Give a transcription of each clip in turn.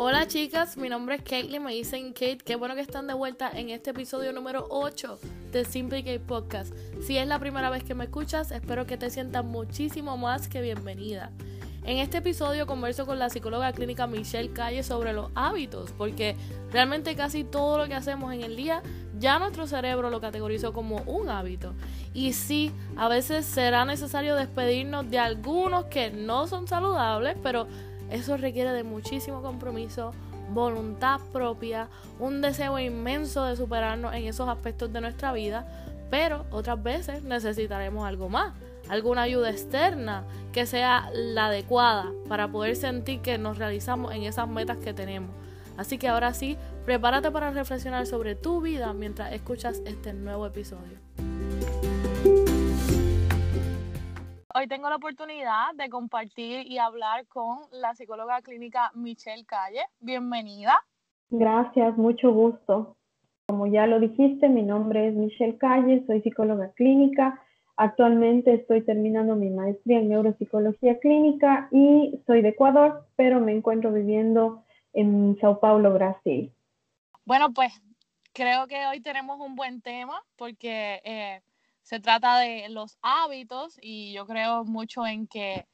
Hola chicas, mi nombre es Caitlin, me dicen Kate, qué bueno que están de vuelta en este episodio número 8 de Simple Kate Podcast. Si es la primera vez que me escuchas, espero que te sientas muchísimo más que bienvenida. En este episodio converso con la psicóloga clínica Michelle Calle sobre los hábitos, porque realmente casi todo lo que hacemos en el día ya nuestro cerebro lo categorizó como un hábito. Y sí, a veces será necesario despedirnos de algunos que no son saludables, pero eso requiere de muchísimo compromiso, voluntad propia, un deseo inmenso de superarnos en esos aspectos de nuestra vida, pero otras veces necesitaremos algo más, alguna ayuda externa que sea la adecuada para poder sentir que nos realizamos en esas metas que tenemos. Así que ahora sí, prepárate para reflexionar sobre tu vida mientras escuchas este nuevo episodio. Hoy tengo la oportunidad de compartir y hablar con la psicóloga clínica Michelle Calle. Bienvenida. Gracias, mucho gusto. Como ya lo dijiste, mi nombre es Michelle Calle, soy psicóloga clínica. Actualmente estoy terminando mi maestría en neuropsicología clínica y soy de Ecuador, pero me encuentro viviendo en Sao Paulo, Brasil. Bueno, pues creo que hoy tenemos un buen tema porque eh, se trata de los hábitos y yo creo mucho en que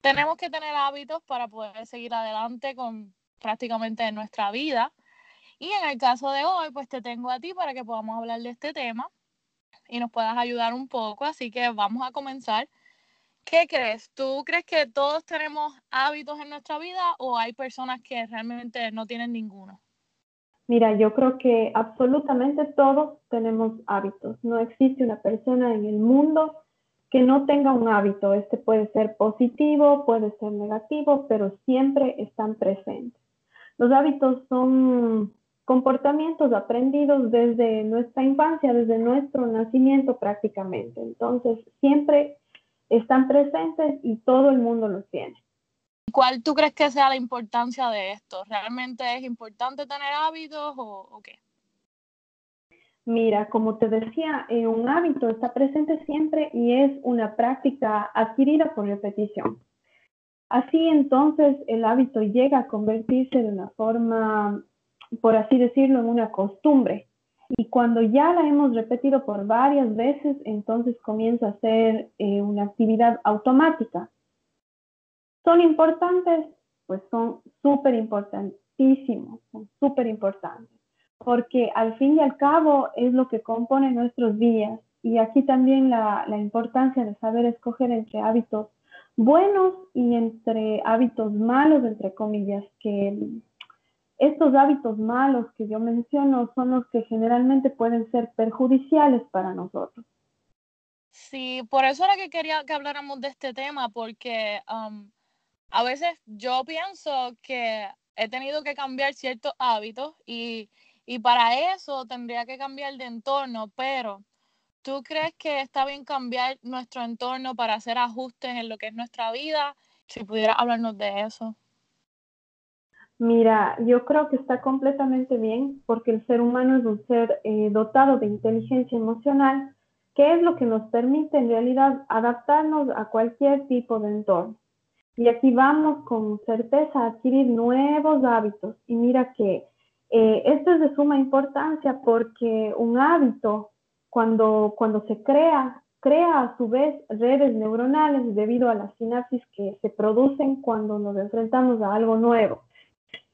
tenemos que tener hábitos para poder seguir adelante con prácticamente nuestra vida. Y en el caso de hoy, pues te tengo a ti para que podamos hablar de este tema y nos puedas ayudar un poco. Así que vamos a comenzar. ¿Qué crees? ¿Tú crees que todos tenemos hábitos en nuestra vida o hay personas que realmente no tienen ninguno? Mira, yo creo que absolutamente todos tenemos hábitos. No existe una persona en el mundo que no tenga un hábito. Este puede ser positivo, puede ser negativo, pero siempre están presentes. Los hábitos son comportamientos aprendidos desde nuestra infancia, desde nuestro nacimiento prácticamente. Entonces, siempre están presentes y todo el mundo los tiene. ¿Cuál tú crees que sea la importancia de esto? ¿Realmente es importante tener hábitos o, qué? Mira, como te decía, eh, un hábito está presente siempre y es una práctica adquirida por repetición. Así entonces el hábito llega a convertirse de una forma, por así decirlo, en una costumbre. Y cuando ya la hemos repetido por varias veces, entonces comienza a ser eh, una actividad automática ¿Son importantes? Pues son súper importantísimos, son súper importantes, porque al fin y al cabo es lo que compone nuestros días. Y aquí también la, la importancia de saber escoger entre hábitos buenos y entre hábitos malos, entre comillas, que estos hábitos malos que yo menciono son los que generalmente pueden ser perjudiciales para nosotros. Sí, por eso era que quería que habláramos de este tema, porque um, a veces yo pienso que he tenido que cambiar ciertos hábitos y, para eso tendría que cambiar de entorno, pero ¿tú crees que está bien cambiar nuestro entorno para hacer ajustes en lo que es nuestra vida? Si pudiera hablarnos de eso. Mira, yo creo que está completamente bien porque el ser humano es un ser eh, dotado de inteligencia emocional, que es lo que nos permite en realidad adaptarnos a cualquier tipo de entorno. Y aquí vamos con certeza a adquirir nuevos hábitos. Y mira que eh, esto es de suma importancia porque un hábito, cuando, cuando se crea, crea a su vez redes neuronales debido a las sinapsis que se producen cuando nos enfrentamos a algo nuevo.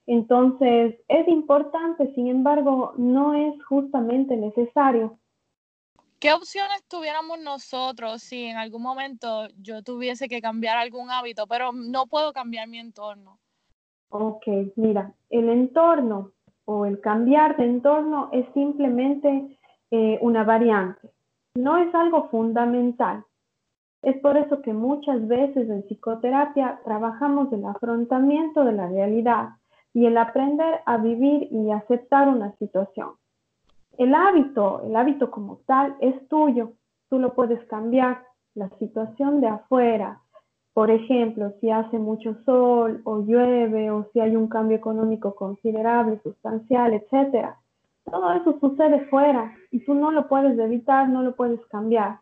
Entonces, es importante, sin embargo, no es justamente necesario ¿Qué opciones tuviéramos nosotros si en algún momento yo tuviese que cambiar algún hábito, pero no puedo cambiar mi entorno? Ok, mira, el entorno o el cambiar de entorno es simplemente eh, una variante, no es algo fundamental. Es por eso que muchas veces en psicoterapia trabajamos el afrontamiento de la realidad y el aprender a vivir y aceptar una situación. El hábito, el hábito como tal, es tuyo. Tú lo puedes cambiar. La situación de afuera, por ejemplo, si hace mucho sol o llueve o si hay un cambio económico considerable, sustancial, etcétera. Todo eso sucede fuera y tú no lo puedes evitar, no lo puedes cambiar.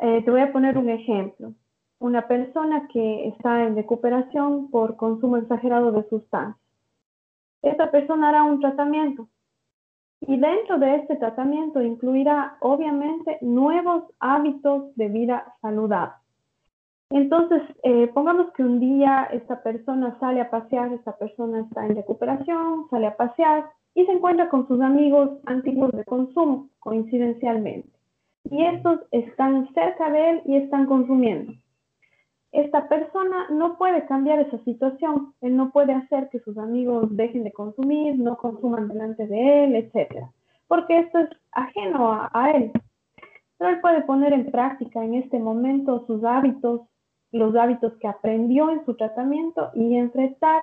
Eh, te voy a poner un ejemplo. Una persona que está en recuperación por consumo exagerado de sustancias esta persona hará un tratamiento y dentro de este tratamiento incluirá obviamente nuevos hábitos de vida saludable. Entonces, eh, pongamos que un día esta persona sale a pasear, esta persona está en recuperación, sale a pasear y se encuentra con sus amigos antiguos de consumo, coincidencialmente. Y estos están cerca de él y están consumiendo esta persona no puede cambiar esa situación. Él no puede hacer que sus amigos dejen de consumir, no consuman delante de él, etc. Porque esto es ajeno a, él. Pero él puede poner en práctica en este momento sus hábitos, los hábitos que aprendió en su tratamiento y enfrentar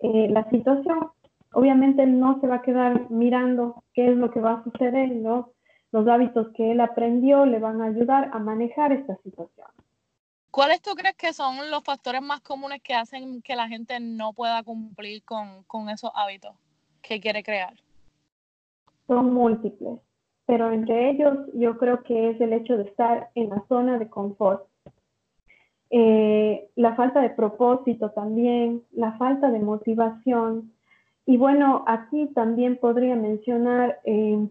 eh, la situación. Obviamente él no se va a quedar mirando qué es lo que va a suceder, ¿no? Los hábitos que él aprendió le van a ayudar a manejar esta situación. ¿Cuáles tú crees que son los factores más comunes que hacen que la gente no pueda cumplir con, esos hábitos que quiere crear? Son múltiples, pero entre ellos yo creo que es el hecho de estar en la zona de confort. Eh, la falta de propósito también, la falta de motivación. Y bueno, aquí también podría mencionar eh,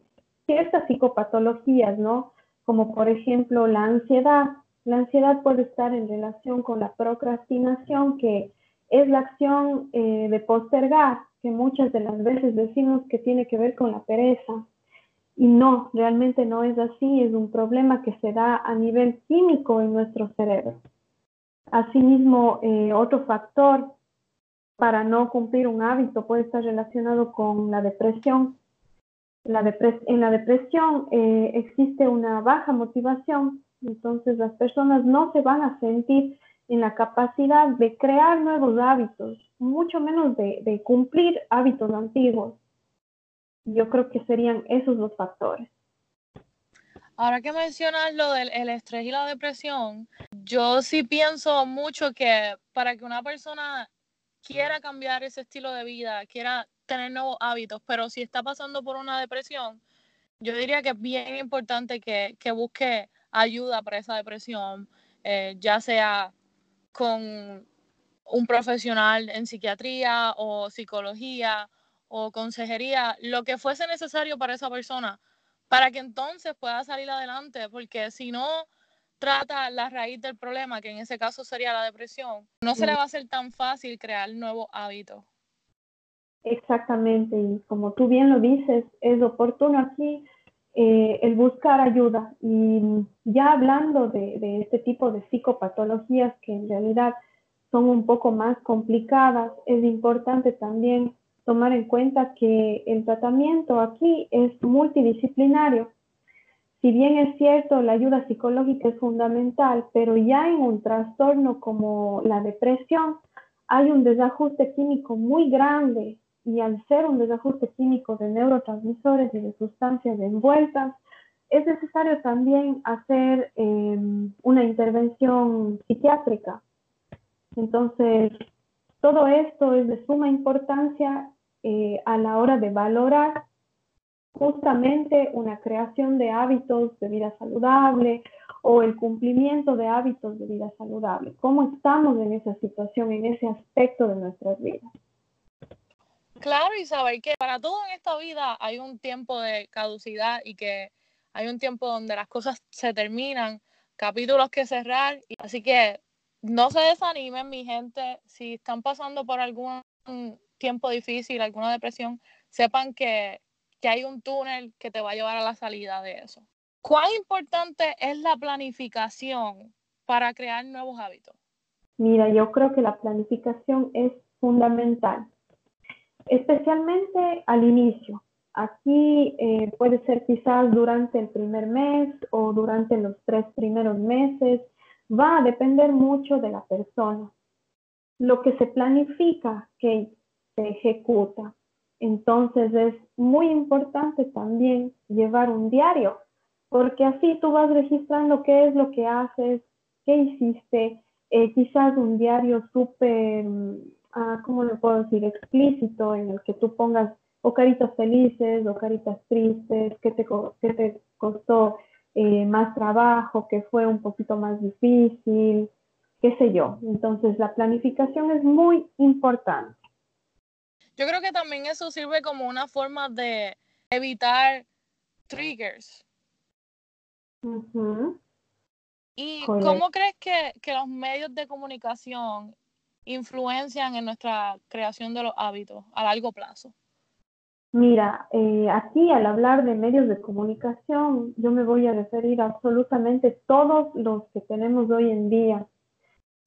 ciertas psicopatologías, ¿no? Como por ejemplo la ansiedad la ansiedad puede estar en relación con la procrastinación, que es la acción eh, de postergar, que muchas de las veces decimos que tiene que ver con la pereza. Y no, realmente no es así, es un problema que se da a nivel químico en nuestro cerebro. Asimismo, eh, otro factor para no cumplir un hábito puede estar relacionado con la depresión. en la depresión eh, existe una baja motivación entonces las personas no se van a sentir en la capacidad de crear nuevos hábitos, mucho menos de, cumplir hábitos antiguos. Yo creo que serían esos los factores. Ahora que mencionas lo del estrés y la depresión, yo sí pienso mucho que para que una persona quiera cambiar ese estilo de vida, quiera tener nuevos hábitos, pero si está pasando por una depresión, yo diría que es bien importante que, que busque ayuda para esa depresión, eh, ya sea con un profesional en psiquiatría o psicología o consejería, lo que fuese necesario para esa persona, para que entonces pueda salir adelante, porque si no trata la raíz del problema, que en ese caso sería la depresión, no se le va a hacer tan fácil crear nuevos hábitos. Exactamente, y como tú bien lo dices, es oportuno aquí eh, el buscar ayuda. Y ya hablando de, este tipo de psicopatologías que en realidad son un poco más complicadas, es importante también tomar en cuenta que el tratamiento aquí es multidisciplinario. Si bien es cierto, la ayuda psicológica es fundamental, pero ya en un trastorno como la depresión hay un desajuste químico muy grande y al ser un desajuste químico de neurotransmisores y de sustancias envueltas, es necesario también hacer em, una intervención psiquiátrica. Entonces, todo esto es de suma importancia eh, a la hora de valorar justamente una creación de hábitos de vida saludable o el cumplimiento de hábitos de vida saludable. ¿Cómo estamos en esa situación, en ese aspecto de nuestras vidas? Claro, y saber que para todo en esta vida hay un tiempo de caducidad y que hay un tiempo donde las cosas se terminan, capítulos que cerrar. Así que no se desanimen, mi gente. Si están pasando por algún tiempo difícil, alguna depresión, sepan que, que hay un túnel que te va a llevar a la salida de eso. ¿Cuán importante es la planificación para crear nuevos hábitos? Mira, yo creo que la planificación es fundamental especialmente al inicio. Aquí eh, puede ser quizás durante el primer mes o durante los tres primeros meses. Va a depender mucho de la persona. Lo que se planifica, que se ejecuta. Entonces es muy importante también llevar un diario, porque así tú vas registrando qué es lo que haces, qué hiciste, eh, quizás un diario súper ¿cómo lo puedo decir?, explícito en el que tú pongas o caritas felices o caritas tristes, que te, te costó eh, más trabajo, que fue un poquito más difícil, qué sé yo. Entonces la planificación es muy importante. Yo creo que también eso sirve como una forma de evitar triggers. ¿Y cómo crees que, los medios de comunicación influencian en nuestra creación de los hábitos a largo plazo? Mira, eh, aquí al hablar de medios de comunicación, yo me voy a referir a absolutamente todos los que tenemos hoy en día.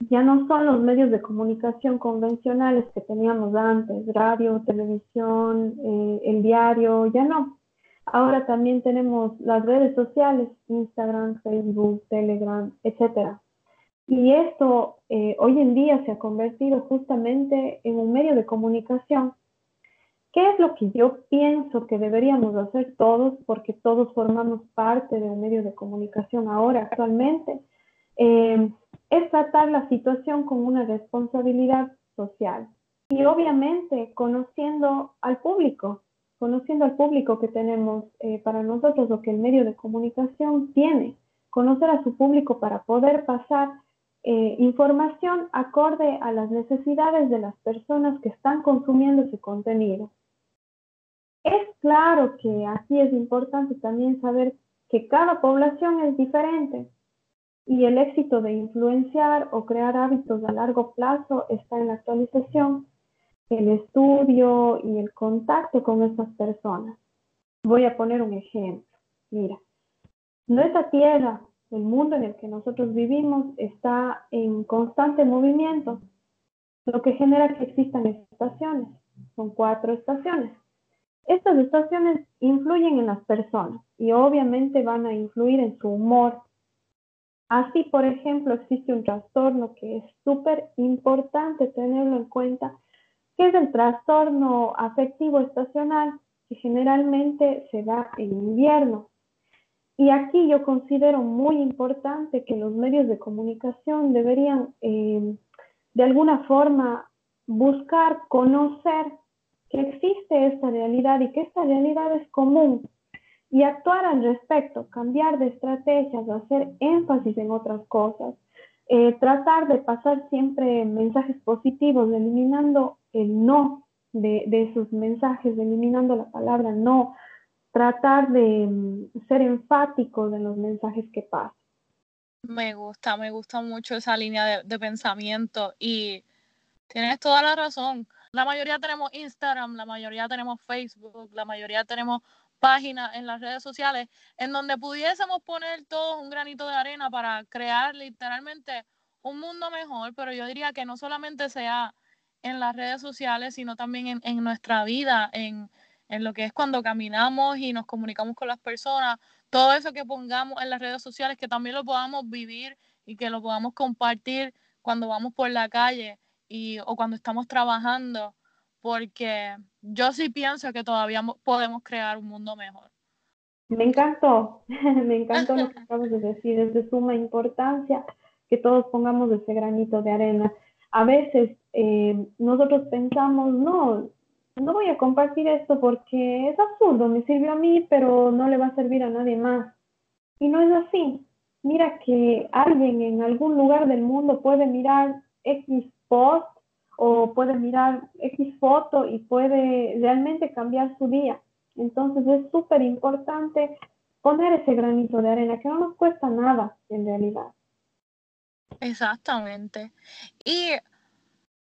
Ya no son los medios de comunicación convencionales que teníamos antes, radio, televisión, eh, el diario, ya no. Ahora también tenemos las redes sociales, Instagram, Facebook, Telegram, etc. Y esto eh, hoy en día se ha convertido justamente en un medio de comunicación. ¿Qué es lo que yo pienso que deberíamos hacer todos? Porque todos formamos parte de un medio de comunicación ahora, actualmente. Eh, es tratar la situación con una responsabilidad social y obviamente conociendo al público, conociendo al público que tenemos eh, para nosotros, lo que el medio de comunicación tiene, conocer a su público para poder pasar eh, información acorde a las necesidades de las personas que están consumiendo ese contenido. Es claro que aquí es importante también saber que cada población es diferente y el éxito de influenciar o crear hábitos a largo plazo está en la actualización el estudio y el contacto con esas personas. Voy a poner un ejemplo. Mira, nuestra tierra, el mundo en el que nosotros vivimos, está en constante movimiento, lo que genera que existan estaciones. Son cuatro estaciones. Estas estaciones influyen en las personas y obviamente van a influir en su humor. Así, por ejemplo, existe un trastorno que es súper importante tenerlo en cuenta que es el trastorno afectivo estacional, que generalmente se da en invierno. Y aquí yo considero muy importante que los medios de comunicación deberían eh, de alguna forma buscar conocer que existe esta realidad y que esta realidad es común. Y actuar al respecto, cambiar de estrategias, hacer énfasis en otras cosas, eh, tratar de pasar siempre mensajes positivos, eliminando el no de, esos mensajes, eliminando la palabra no, tratar de mm, ser enfático de los mensajes que pasan. Me gusta, me gusta mucho esa línea de, pensamiento y tienes toda la razón. La mayoría tenemos Instagram, la mayoría tenemos Facebook, la mayoría tenemos páginas en las redes sociales en donde pudiésemos poner todos un granito de arena para crear literalmente un mundo mejor, pero yo diría que no solamente sea en las redes sociales, sino también en, nuestra vida, en, en, lo que es cuando caminamos y nos comunicamos con las personas, todo eso que pongamos en las redes sociales, que también lo podamos vivir y que lo podamos compartir cuando vamos por la calle y, o cuando estamos trabajando porque yo sí pienso que todavía podemos crear un mundo mejor. Me encantó, me encantó lo que acabas de decir, es de suma importancia que todos pongamos ese granito de arena. A veces eh, nosotros pensamos, no, no voy a compartir esto porque es absurdo, me sirvió a mí, pero no le va a servir a nadie más. Y no es así. Mira que alguien en algún lugar del mundo puede mirar X post o puede mirar X foto y puede realmente cambiar su día. Entonces es súper importante poner ese granito de arena que no nos cuesta nada en realidad. Exactamente. Y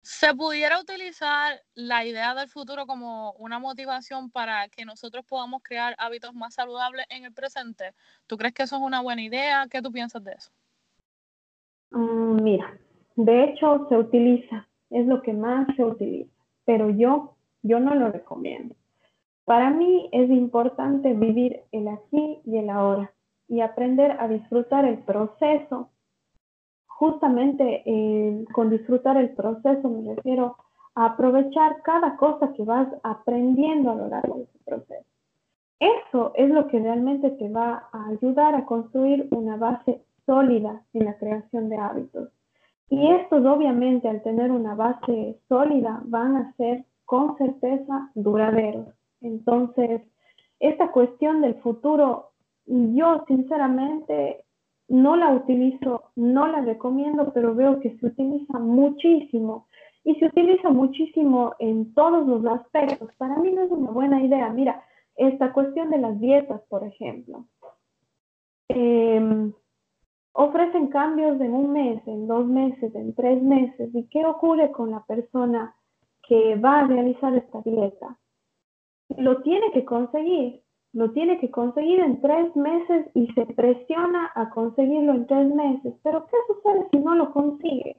se pudiera utilizar la idea del futuro como una motivación para que nosotros podamos crear hábitos más saludables en el presente. ¿Tú crees que eso es una buena idea? ¿Qué tú piensas de eso? Mm, mira, de hecho se utiliza es lo que más se utiliza, pero yo, yo no lo recomiendo. Para mí es importante vivir el aquí y el ahora y aprender a disfrutar el proceso. Justamente eh, con disfrutar el proceso me refiero a aprovechar cada cosa que vas aprendiendo a lo largo de ese proceso. Eso es lo que realmente te va a ayudar a construir una base sólida en la creación de hábitos. Y estos obviamente al tener una base sólida van a ser con certeza duraderos. Entonces, esta cuestión del futuro, yo sinceramente no la utilizo, no la recomiendo, pero veo que se utiliza muchísimo y se utiliza muchísimo en todos los aspectos. Para mí no es una buena idea. Mira, esta cuestión de las dietas, por ejemplo. Em, ofrecen cambios en un mes, en dos meses, en tres meses. ¿Y qué ocurre con la persona que va a realizar esta dieta? Lo tiene que conseguir, lo tiene que conseguir en tres meses y se presiona a conseguirlo en tres meses. Pero ¿qué sucede si no lo consigue?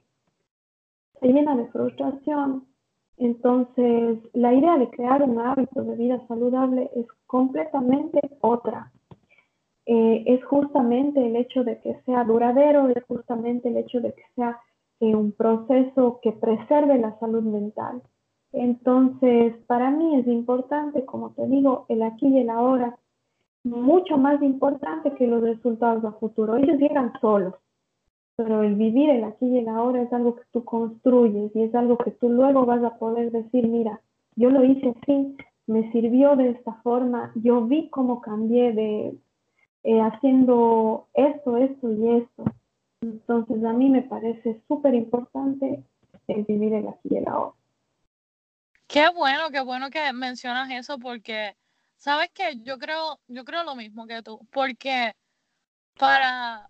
Se llena de frustración. Entonces, la idea de crear un hábito de vida saludable es completamente otra. Eh, es justamente el hecho de que sea duradero, es justamente el hecho de que sea eh, un proceso que preserve la salud mental. Entonces, para mí es importante, como te digo, el aquí y el ahora, mucho más importante que los resultados a futuro. Ellos llegan solos, pero el vivir el aquí y el ahora es algo que tú construyes y es algo que tú luego vas a poder decir, mira, yo lo hice así, me sirvió de esta forma, yo vi cómo cambié de eh, haciendo esto, esto y esto. Entonces a mí me parece súper importante el vivir el aquí y el ahora. Qué bueno, qué bueno que mencionas eso porque, ¿sabes qué? Yo creo, yo creo lo mismo que tú, porque para,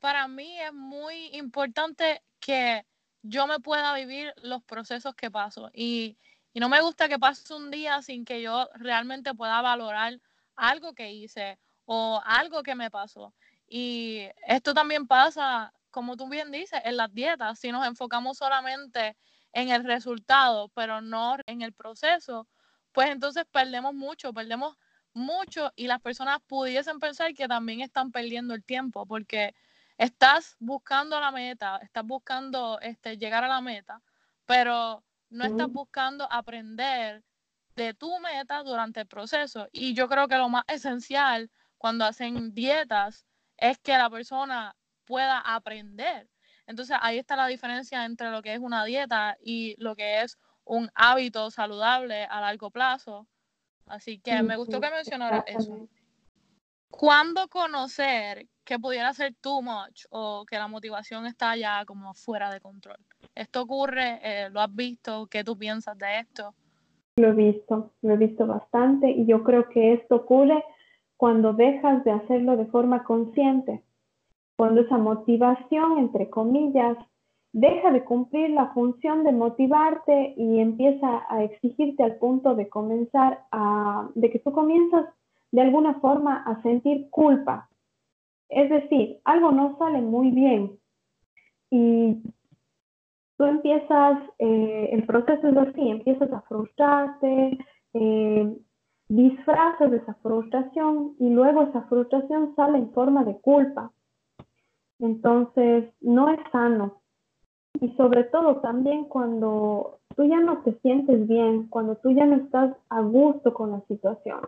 para mí es muy importante que yo me pueda vivir los procesos que paso y, y no me gusta que pase un día sin que yo realmente pueda valorar algo que hice o algo que me pasó. Y esto también pasa, como tú bien dices, en las dietas, si nos enfocamos solamente en el resultado, pero no en el proceso, pues entonces perdemos mucho, perdemos mucho y las personas pudiesen pensar que también están perdiendo el tiempo porque estás buscando la meta, estás buscando este, llegar a la meta, pero no estás buscando aprender de tu meta durante el proceso. Y yo creo que lo más esencial cuando hacen dietas es que la persona pueda aprender entonces ahí está la diferencia entre lo que es una dieta y lo que es un hábito saludable a largo plazo. Así que me gustó que mencionara eso. ¿Cuándo conocer que pudiera ser too much o que la motivación está ya como fuera de control? ¿Esto ocurre? Eh, ¿Lo has visto? ¿Qué tú piensas de esto? Lo he visto, lo he visto bastante y yo creo que esto ocurre cuando dejas de hacerlo de forma consciente cuando esa motivación, entre comillas, deja de cumplir la función de motivarte y empieza a exigirte al punto de comenzar a, de que tú comienzas de alguna forma a sentir culpa. Es decir, algo no sale muy bien y tú empiezas, eh, el proceso es así, empiezas a frustrarte, eh, disfrazas esa frustración y luego esa frustración sale en forma de culpa. Entonces, no es sano. Y sobre todo también cuando tú ya no te sientes bien, cuando tú ya no estás a gusto con la situación.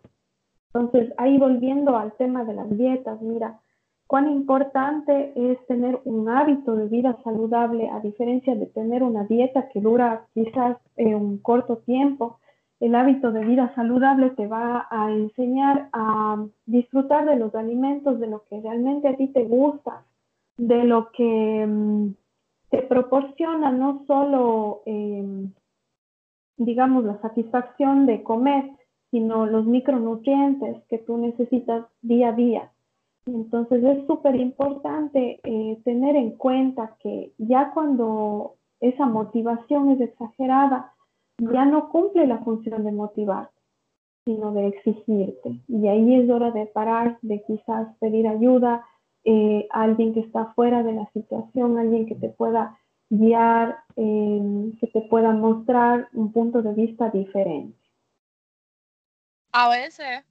Entonces, ahí volviendo al tema de las dietas, mira, cuán importante es tener un hábito de vida saludable a diferencia de tener una dieta que dura quizás un corto tiempo. El hábito de vida saludable te va a enseñar a disfrutar de los alimentos, de lo que realmente a ti te gusta, de lo que mm, te proporciona no solo, em, digamos, la satisfacción de comer, sino los micronutrientes que tú necesitas día a día. Entonces es súper importante eh, tener en cuenta que ya cuando esa motivación es exagerada, ya no cumple la función de motivar, sino de exigirte. Y ahí es hora de parar, de quizás pedir ayuda, eh, alguien que está fuera de la situación, alguien que te pueda guiar, eh, que te pueda mostrar un punto de vista diferente. A veces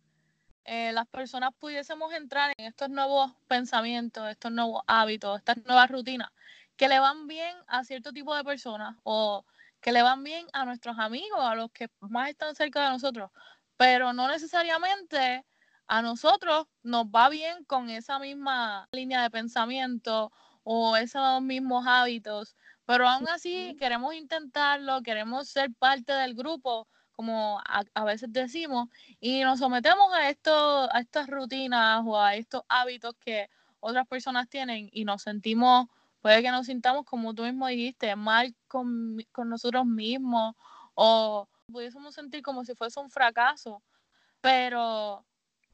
eh, las personas pudiésemos entrar en estos nuevos pensamientos, estos nuevos hábitos, estas nuevas rutinas que le van bien a cierto tipo de personas o que le van bien a nuestros amigos, a los que más están cerca de nosotros, pero no necesariamente a nosotros nos va bien con esa misma línea de pensamiento o esos mismos hábitos, pero aún así queremos intentarlo, queremos ser parte del grupo, como a, veces decimos, y nos sometemos a, esto, a estas rutinas o a estos hábitos que otras personas tienen y nos sentimos puede que nos sintamos, como tú mismo dijiste, mal con, con nosotros mismos o pudiésemos sentir como si fuese un fracaso. Pero,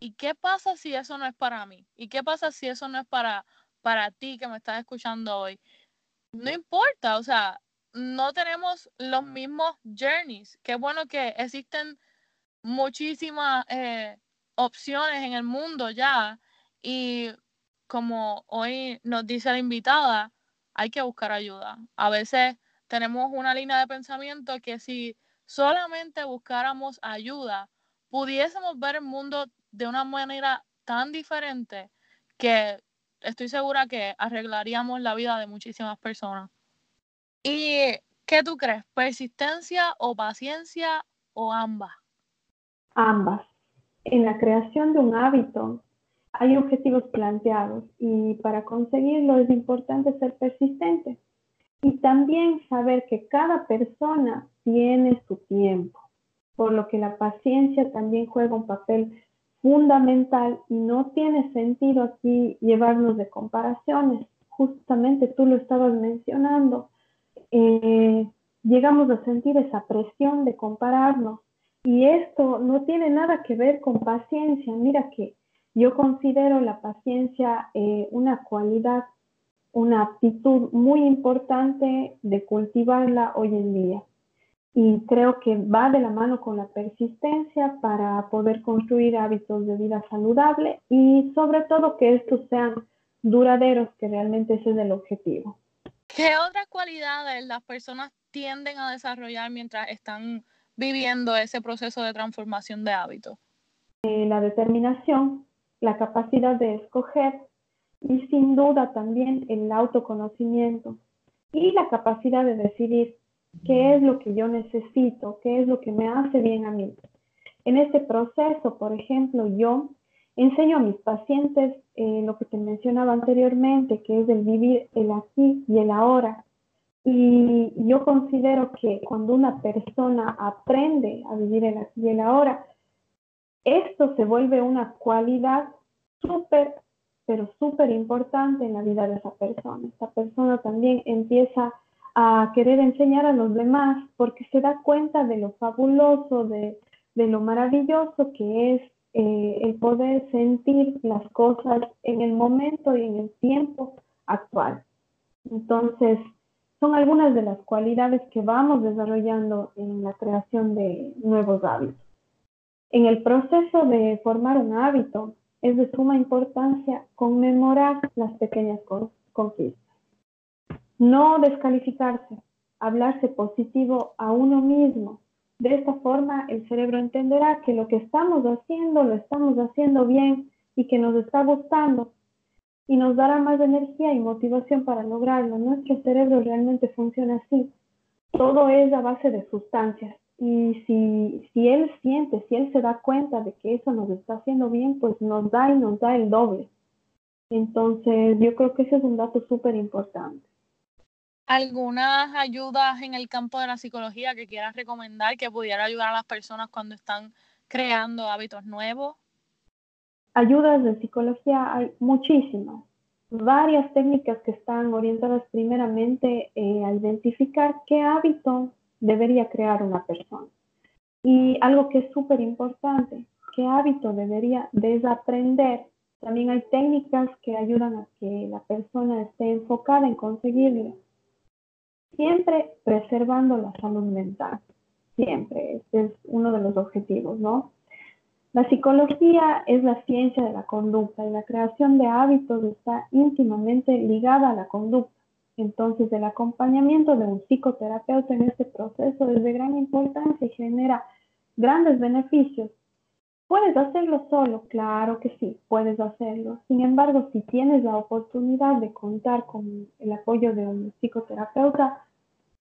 ¿y qué pasa si eso no es para mí? ¿Y qué pasa si eso no es para, para ti que me estás escuchando hoy? No importa, o sea, no tenemos los mismos journeys. Qué bueno que existen muchísimas eh, opciones en el mundo ya y como hoy nos dice la invitada, hay que buscar ayuda. A veces tenemos una línea de pensamiento que si solamente buscáramos ayuda, pudiésemos ver el mundo de una manera tan diferente que estoy segura que arreglaríamos la vida de muchísimas personas. ¿Y qué tú crees? ¿Persistencia o paciencia o ambas? Ambas. En la creación de un hábito hay objetivos planteados y para conseguirlo es importante ser persistente y también saber que cada persona tiene su tiempo, por lo que la paciencia también juega un papel fundamental y no tiene sentido aquí llevarnos de comparaciones. Justamente tú lo estabas mencionando. Eh, llegamos a sentir esa presión de compararnos y esto no tiene nada que ver con paciencia. Mira que yo considero la paciencia eh, una cualidad, una actitud muy importante de cultivarla hoy en día. Y creo que va de la mano con la persistencia para poder construir hábitos de vida saludable y sobre todo que estos sean duraderos, que realmente ese es el objetivo. ¿Qué otras cualidades las personas tienden a desarrollar mientras están viviendo ese proceso de transformación de hábitos? Eh, la determinación, la capacidad de escoger y sin duda también el autoconocimiento y la capacidad de decidir qué es lo que yo necesito, qué es lo que me hace bien a mí. En este proceso, por ejemplo, yo enseño a mis pacientes eh, lo que te mencionaba anteriormente, que es el vivir el aquí y el ahora, y yo considero que cuando una persona aprende a vivir el aquí y el ahora, esto se vuelve una cualidad súper, pero súper importante en la vida de esa persona. Esa persona también empieza a querer enseñar a los demás porque se da cuenta de lo fabuloso, de, lo maravilloso que es eh, el poder sentir las cosas en el momento y en el tiempo actual. Entonces, son algunas de las cualidades que vamos desarrollando en la creación de nuevos hábitos. En el proceso de formar un hábito es de suma importancia conmemorar las pequeñas conquistas. No descalificarse, hablarse positivo a uno mismo. De esta forma el cerebro entenderá que lo que estamos haciendo lo estamos haciendo bien y que nos está gustando y nos dará más energía y motivación para lograrlo. Nuestro cerebro realmente funciona así. Todo es a base de sustancias. Y si, si él siente, si él se da cuenta de que eso nos está haciendo bien, pues nos da y nos da el doble. Entonces, yo creo que ese es un dato súper importante. ¿Algunas ayudas en el campo de la psicología que quieras recomendar que pudiera ayudar a las personas cuando están creando hábitos nuevos? Ayudas de psicología hay muchísimas, varias técnicas que están orientadas primeramente eh, a identificar qué hábito debería crear una persona. Y algo que es súper importante, qué hábito debería desaprender. También hay técnicas que ayudan a que la persona esté enfocada en conseguirlo. Siempre preservando la salud mental. Siempre. Este es uno de los objetivos, ¿no? La psicología es la ciencia de la conducta y la creación de hábitos está íntimamente ligada a la conducta. Entonces, el acompañamiento de un psicoterapeuta en este proceso es de gran importancia y genera grandes beneficios. ¿Puedes hacerlo solo? Claro que sí, puedes hacerlo. Sin embargo, si tienes la oportunidad de contar con el apoyo de un psicoterapeuta,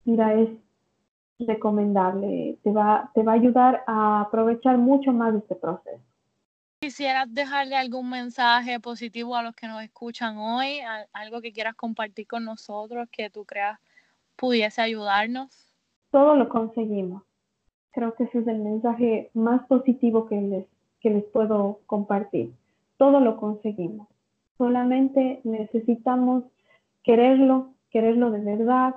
mira, es recomendable, te va, te va a ayudar a aprovechar mucho más este proceso. ¿Quisieras dejarle algún mensaje positivo a los que nos escuchan hoy? ¿Algo que quieras compartir con nosotros que tú creas pudiese ayudarnos? Todo lo conseguimos. Creo que ese es el mensaje más positivo que les, que les puedo compartir. Todo lo conseguimos. Solamente necesitamos quererlo, quererlo de verdad,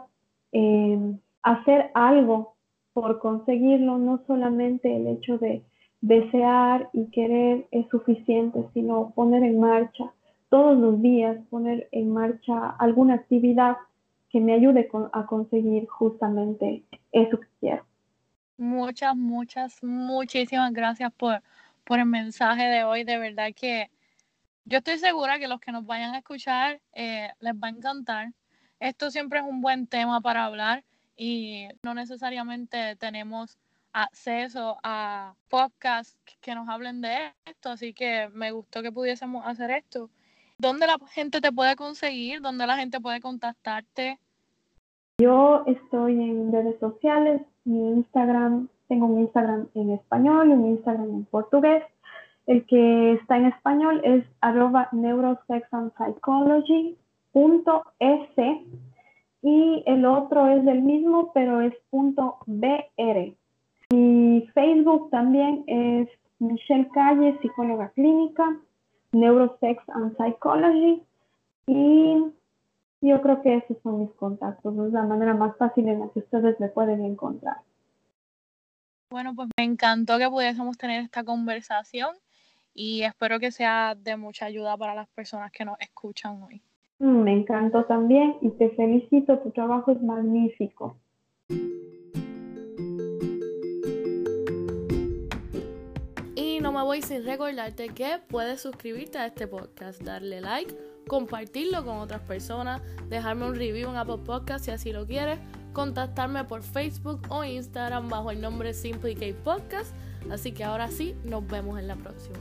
eh, hacer algo por conseguirlo, no solamente el hecho de desear y querer es suficiente, sino poner en marcha todos los días, poner en marcha alguna actividad que me ayude a conseguir justamente eso que quiero. Muchas, muchas, muchísimas gracias por, por el mensaje de hoy. De verdad que yo estoy segura que los que nos vayan a escuchar eh, les va a encantar. Esto siempre es un buen tema para hablar y no necesariamente tenemos acceso a podcasts que nos hablen de esto, así que me gustó que pudiésemos hacer esto. ¿Dónde la gente te puede conseguir? ¿Dónde la gente puede contactarte? Yo estoy en redes sociales, mi Instagram, tengo un Instagram en español y un Instagram en portugués. El que está en español es arroba neurosexandpsychology.es y el otro es el mismo, pero es punto .br. Mi Facebook también es Michelle Calle, psicóloga clínica, Neurosex and Psychology y yo creo que esos son mis contactos, es la manera más fácil en la que ustedes me pueden encontrar. Bueno, pues me encantó que pudiésemos tener esta conversación y espero que sea de mucha ayuda para las personas que nos escuchan hoy. Mm, me encantó también y te felicito, tu trabajo es magnífico. Y no me voy sin recordarte que puedes suscribirte a este podcast, darle like, compartirlo con otras personas, dejarme un review en Apple Podcast si así lo quieres contactarme por Facebook o Instagram bajo el nombre Simply Podcast. Así que ahora sí, nos vemos en la próxima.